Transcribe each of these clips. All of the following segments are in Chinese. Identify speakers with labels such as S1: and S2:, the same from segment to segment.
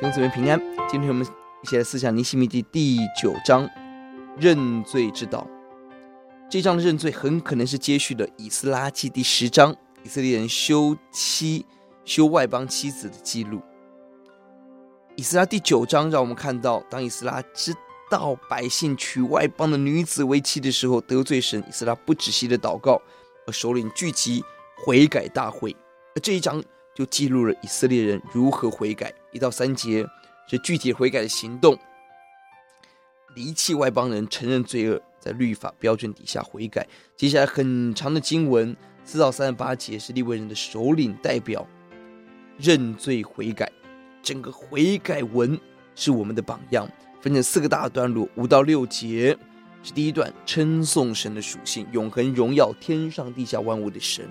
S1: 弟兄姊妹平安，今天我们一起来思想尼希米记第九章认罪之道。这章的认罪很可能是接续了以斯拉记第十章以色列人休妻、休外邦妻子的记录。以斯拉第九章让我们看到，当以斯拉知道百姓娶外邦的女子为妻的时候，得罪神，以斯拉不止息的祷告，而首领聚集悔改大会。这一章。就记录了以色列人如何悔改，一到三节是具体悔改的行动，离弃外邦人，承认罪恶，在律法标准底下悔改。接下来很长的经文，四到三十八节是利未人的首领代表认罪悔改，整个悔改文是我们的榜样，分成四个大段落，五到六节是第一段，称颂神的属性，永恒荣耀，天上地下万物的神。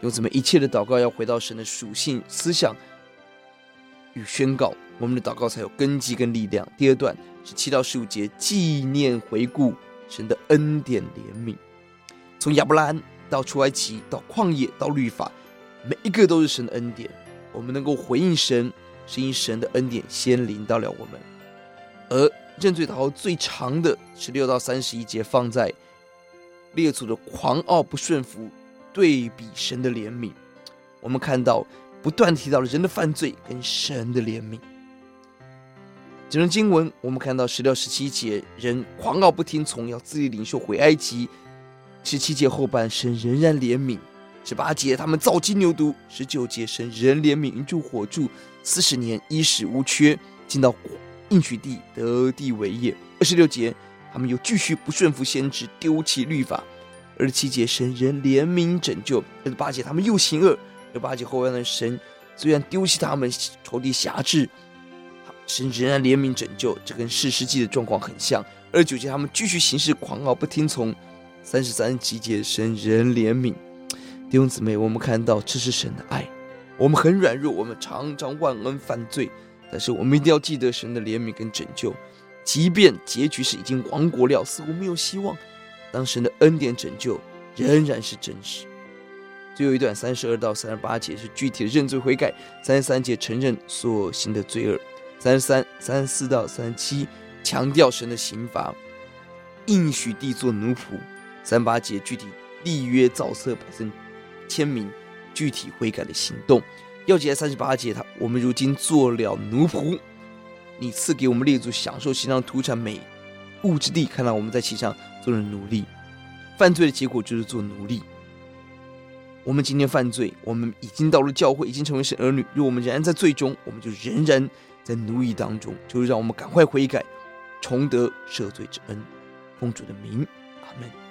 S1: 用这么一切的祷告，要回到神的属性、思想与宣告，我们的祷告才有根基跟力量。第二段是七到十五节，纪念回顾神的恩典怜悯，从亚伯拉罕到出埃及，到旷野，到律法，每一个都是神的恩典。我们能够回应神，是因神的恩典先临到了我们。而认罪祷告最长的十六到三十一节，放在列祖的狂傲不顺服。对比神的怜悯，我们看到不断提到了人的犯罪跟神的怜悯。整段经文，我们看到十六、十七节，人狂傲不听从，要自立领袖回埃及；十七节后半，神仍然怜悯；十八节，他们造金牛犊；十九节，神仍怜悯，云柱火柱。四十年，衣食无缺，进到应许地得地为业；二十六节，他们又继续不顺服先知，丢弃律法。二十七节，神仍怜悯拯救；二十八节，他们又行恶；二十八节后边的神虽然丢弃他们，仇敌辖制，神仍然怜悯拯救。这跟士师记的状况很像。二十九节，他们继续行事狂傲不听从；三十三节，神仍怜悯。弟兄姊妹，我们看到这是神的爱。我们很软弱，我们常常忘恩犯罪，但是我们一定要记得神的怜悯跟拯救，即便结局是已经亡国了，似乎没有希望。当神的恩典拯救仍然是真实。最后一段三十二到三十八节是具体的认罪悔改，三十三节承认所行的罪恶，三十三、三十四到三十七强调神的刑罚，应许地做奴仆，三十八节具体立约造册百姓签名，具体悔改的行动。要解在三十八节，他我们如今做了奴仆，你赐给我们列祖享受其上土产美物之地，看到我们在其上。做了奴隶，犯罪的结果就是做奴隶。我们今天犯罪，我们已经到了教会，已经成为神儿女。如果我们仍然在最终，我们就仍然在奴役当中。就是让我们赶快悔改，重得赦罪之恩。奉主的名，阿门。